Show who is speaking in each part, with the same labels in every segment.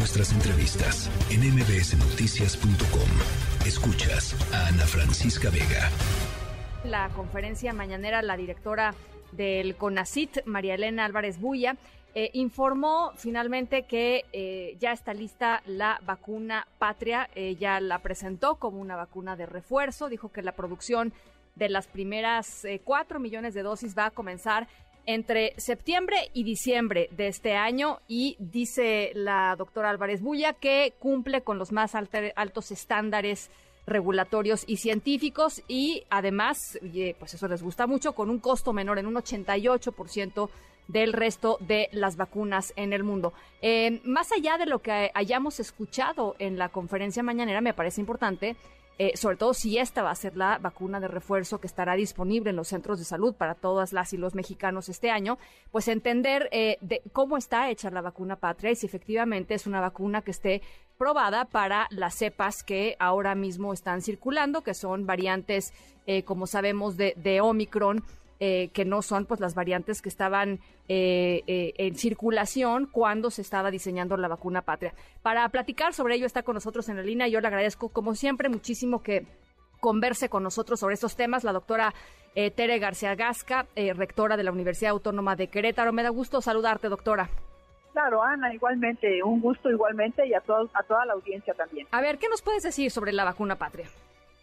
Speaker 1: nuestras entrevistas en mbsnoticias.com. Escuchas a Ana Francisca Vega.
Speaker 2: La conferencia mañanera, la directora del CONACIT, María Elena Álvarez Buya, eh, informó finalmente que eh, ya está lista la vacuna Patria. Ella la presentó como una vacuna de refuerzo. Dijo que la producción de las primeras eh, cuatro millones de dosis va a comenzar entre septiembre y diciembre de este año y dice la doctora Álvarez Bulla que cumple con los más altos estándares regulatorios y científicos y además, pues eso les gusta mucho, con un costo menor en un 88% del resto de las vacunas en el mundo. Eh, más allá de lo que hayamos escuchado en la conferencia mañanera, me parece importante eh, sobre todo si esta va a ser la vacuna de refuerzo que estará disponible en los centros de salud para todas las y los mexicanos este año, pues entender eh, de cómo está hecha la vacuna patria y si efectivamente es una vacuna que esté probada para las cepas que ahora mismo están circulando, que son variantes, eh, como sabemos, de, de Omicron eh, que no son pues las variantes que estaban eh, eh, en circulación cuando se estaba diseñando la vacuna patria. Para platicar sobre ello está con nosotros en la línea. Yo le agradezco como siempre muchísimo que converse con nosotros sobre estos temas la doctora Tere García Gasca, rectora de la Universidad Autónoma de Querétaro. Me da gusto saludarte, doctora.
Speaker 3: Claro, Ana, igualmente, un gusto igualmente y a, a toda la audiencia también.
Speaker 2: A ver, ¿qué nos puedes decir sobre la vacuna patria?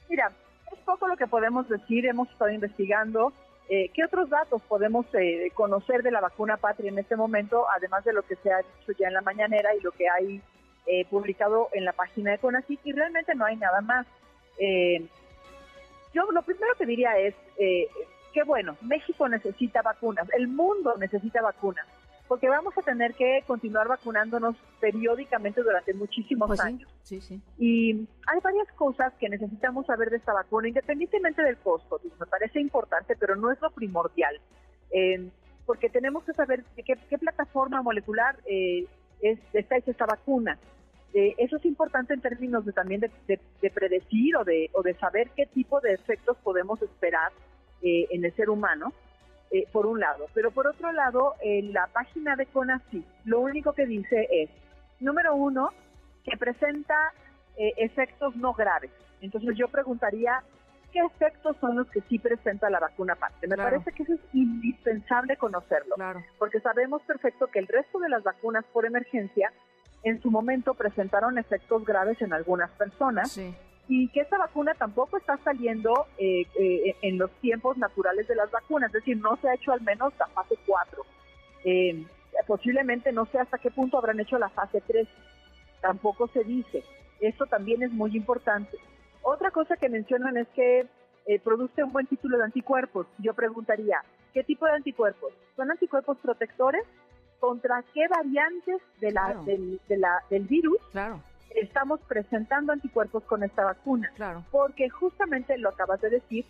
Speaker 3: Mira, es poco lo que podemos decir, hemos estado investigando eh, ¿Qué otros datos podemos eh, conocer de la vacuna Patria en este momento, además de lo que se ha dicho ya en la mañanera y lo que hay eh, publicado en la página de CONACYT? Y realmente no hay nada más. yo lo primero que diría es que, bueno, México necesita vacunas, el mundo necesita vacunas porque vamos a tener que continuar vacunándonos periódicamente durante muchísimos
Speaker 2: pues
Speaker 3: años.
Speaker 2: Sí, sí.
Speaker 3: Y hay varias cosas que necesitamos saber de esta vacuna, independientemente del costo. Me parece importante, pero no es lo primordial. Eh, porque tenemos que saber qué, qué plataforma molecular eh, es, está hecha esta vacuna. Eh, eso es importante en términos de, también de, predecir o de, o de saber qué tipo de efectos podemos esperar en el ser humano eh, por un lado. Pero por otro lado, en la página de CONACYT, lo único que dice es, número uno, que presenta eh, efectos no graves. Entonces yo preguntaría, ¿qué efectos son los que sí presenta la vacuna parte? Me parece que eso es indispensable conocerlo, porque sabemos perfecto que el resto de las vacunas por emergencia en su momento presentaron efectos graves en algunas personas. Sí y que esta vacuna tampoco está saliendo eh, eh, en los tiempos naturales de las vacunas, es decir, no se ha hecho al menos la fase 4. Eh, posiblemente no sé hasta qué punto habrán hecho la fase 3, tampoco se dice. Esto también es muy importante. Otra cosa que mencionan es que produce un buen título de anticuerpos. Yo preguntaría, ¿qué tipo de anticuerpos? ¿Son anticuerpos protectores? ¿Contra qué variantes de la, del, de la, del virus?
Speaker 2: Claro
Speaker 3: estamos presentando anticuerpos con esta vacuna.
Speaker 2: Claro.
Speaker 3: Porque justamente lo acabas de decir,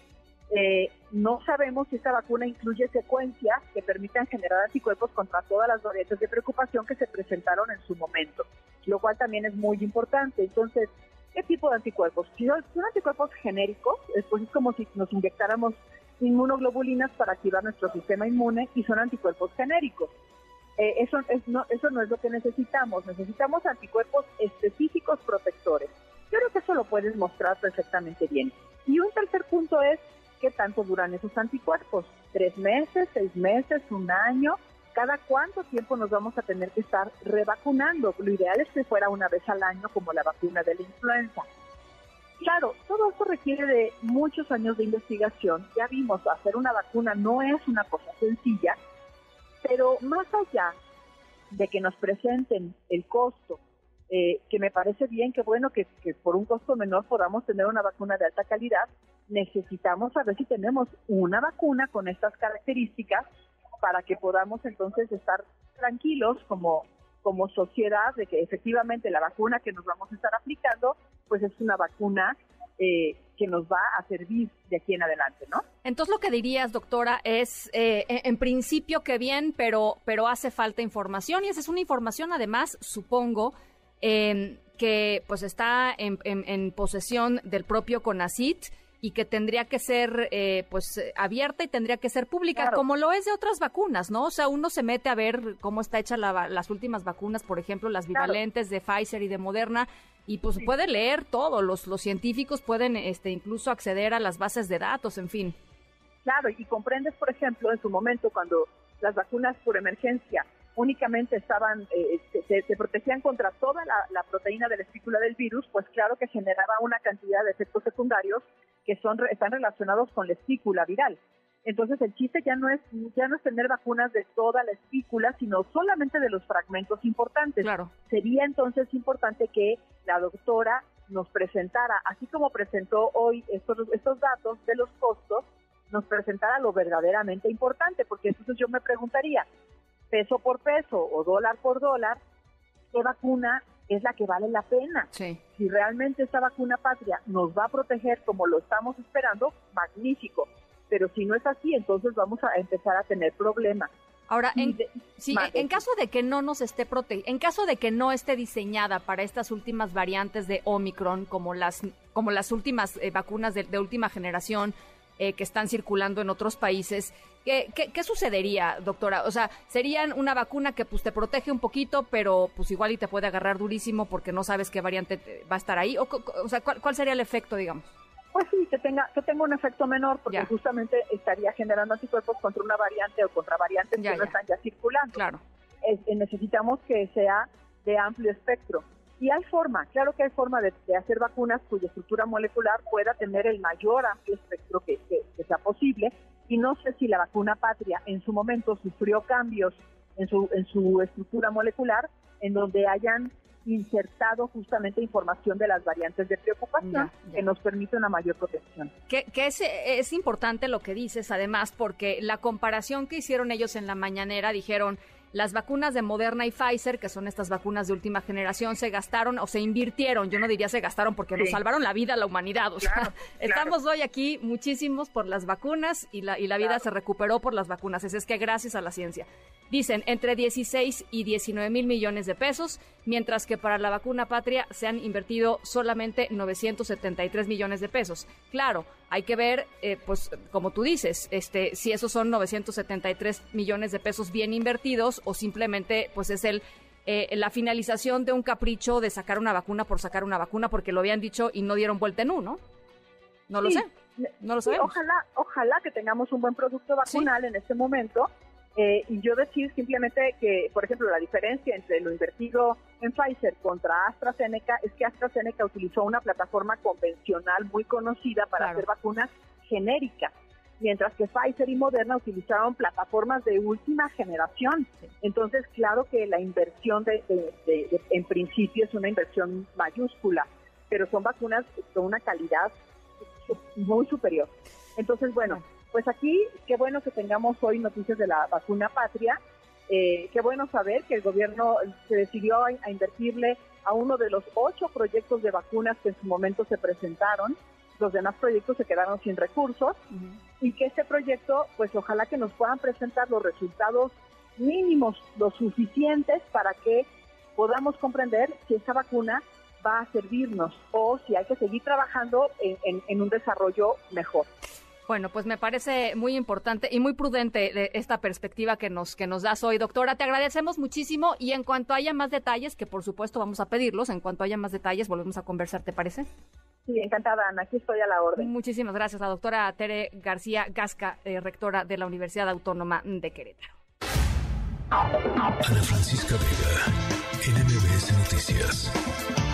Speaker 3: eh, no sabemos si esta vacuna incluye secuencias que permitan generar anticuerpos contra todas las variantes de preocupación que se presentaron en su momento, lo cual también es muy importante. Entonces, ¿qué tipo de anticuerpos? Si son anticuerpos genéricos, pues es como si nos inyectáramos inmunoglobulinas para activar nuestro sistema inmune y son anticuerpos genéricos. Eh, eso, no, eso no es lo que necesitamos. Necesitamos anticuerpos específicos protectores. Yo creo que eso lo puedes mostrar perfectamente bien. Y un tercer punto es qué tanto duran esos anticuerpos. ¿Tres meses, seis meses, un año? ¿Cada cuánto tiempo nos vamos a tener que estar revacunando? Lo ideal es que fuera una vez al año como la vacuna de la influenza. Claro, todo esto requiere de muchos años de investigación. Ya vimos, hacer una vacuna no es una cosa sencilla pero más allá de que nos presenten el costo, eh, que me parece bien, que bueno que, por un costo menor podamos tener una vacuna de alta calidad, necesitamos saber si tenemos una vacuna con estas características para que podamos entonces estar tranquilos como, como sociedad de que efectivamente la vacuna que nos vamos a estar aplicando pues es una vacuna eh, que nos va a servir de aquí en adelante, ¿no?
Speaker 2: Entonces lo que dirías, doctora, es eh, en principio que bien, pero, pero hace falta información y esa es una información además, supongo, em, que pues está en, posesión del propio CONACIT y que tendría que ser eh, pues abierta y tendría que ser pública, como lo es de otras vacunas, ¿no? O sea, uno se mete a ver cómo está hecha las últimas vacunas, por ejemplo, las bivalentes de Pfizer y de Moderna, y pues puede leer todo, los, los científicos pueden este, incluso acceder a las bases de datos, en fin.
Speaker 3: Claro, y comprendes, por ejemplo, en su momento cuando las vacunas por emergencia únicamente estaban, eh, se, protegían contra toda la, proteína de la espícula del virus, pues claro que generaba una cantidad de efectos secundarios que son están relacionados con la espícula viral. Entonces el chiste ya no es ya no es tener vacunas de toda la espícula, sino solamente de los fragmentos importantes.
Speaker 2: Claro.
Speaker 3: Sería entonces importante que la doctora nos presentara, así como presentó hoy estos, estos datos de los costos, nos presentara lo verdaderamente importante, porque entonces yo me preguntaría, peso por peso o dólar por dólar, ¿qué vacuna es la que vale la pena?
Speaker 2: Si
Speaker 3: realmente esta vacuna patria nos va a proteger como lo estamos esperando, magnífico. Pero si no es así, entonces vamos a empezar a tener problemas.
Speaker 2: Ahora, en, en caso de que no nos esté prote en caso de que no esté diseñada para estas últimas variantes de Omicron, como las, como las últimas eh, vacunas de, de, última generación, eh, que están circulando en otros países. ¿Qué, ¿Qué, sucedería, doctora? O sea, serían una vacuna que pues te protege un poquito, pero pues igual y te puede agarrar durísimo porque no sabes qué variante va a estar ahí. O, o sea, ¿cuál, sería el efecto, digamos?
Speaker 3: Pues sí, que tenga, que tenga un efecto menor, porque justamente estaría generando anticuerpos contra una variante o contra variantes que no están ya circulando.
Speaker 2: Claro.
Speaker 3: necesitamos que sea de amplio espectro. Y hay forma, claro que hay forma de, hacer vacunas cuya estructura molecular pueda tener el mayor amplio espectro que, sea posible. Y no sé si la vacuna patria en su momento sufrió cambios en su, en su estructura molecular en donde hayan insertado justamente información de las variantes de preocupación que nos permite una mayor protección.
Speaker 2: Que, que es, es importante lo que dices, además, porque la comparación que hicieron ellos en la mañanera dijeron las vacunas de Moderna y Pfizer, que son estas vacunas de última generación, se gastaron o se invirtieron, yo no diría se gastaron porque nos salvaron la vida a la humanidad. O sea, estamos hoy aquí muchísimos por las vacunas y la, y la vida se recuperó por las vacunas. Es, es que gracias a la ciencia. Dicen entre 16 y 19 mil millones de pesos, mientras que para la vacuna patria se han invertido solamente 973 millones de pesos. Claro, hay que ver, eh, pues como tú dices, este, si esos son 973 millones de pesos bien invertidos o simplemente pues es el eh, la finalización de un capricho de sacar una vacuna por sacar una vacuna porque lo habían dicho y no dieron vuelta en uno. No lo sé. No lo sabemos.
Speaker 3: ojalá, ojalá que tengamos un buen producto vacunal en este momento eh, y yo decir simplemente que, por ejemplo, la diferencia entre lo invertido en Pfizer contra AstraZeneca es que AstraZeneca utilizó una plataforma convencional muy conocida para hacer vacunas genéricas, mientras que Pfizer y Moderna utilizaron plataformas de última generación. Entonces, claro que la inversión de, en principio es una inversión mayúscula, pero son vacunas con una calidad muy superior. Entonces, bueno, pues aquí, qué bueno que tengamos hoy noticias de la vacuna patria. Eh, qué bueno saber que el gobierno se decidió a, invertirle a uno de los ocho proyectos de vacunas que en su momento se presentaron. Los demás proyectos se quedaron sin recursos y que este proyecto, pues ojalá que nos puedan presentar los resultados mínimos, los suficientes para que podamos comprender si esta vacuna va a servirnos o si hay que seguir trabajando en un desarrollo mejor.
Speaker 2: Bueno, pues me parece muy importante y muy prudente esta perspectiva que nos, que nos das hoy, doctora. Te agradecemos muchísimo y en cuanto haya más detalles, que por supuesto vamos a pedirlos, en cuanto haya más detalles volvemos a conversar, ¿te parece?
Speaker 3: Sí, encantada, Ana. Aquí estoy a la orden.
Speaker 2: Muchísimas gracias, la doctora Tere García Gasca, eh, rectora de la Universidad Autónoma de Querétaro.
Speaker 1: Ana Francisca Vega, NMBS Noticias.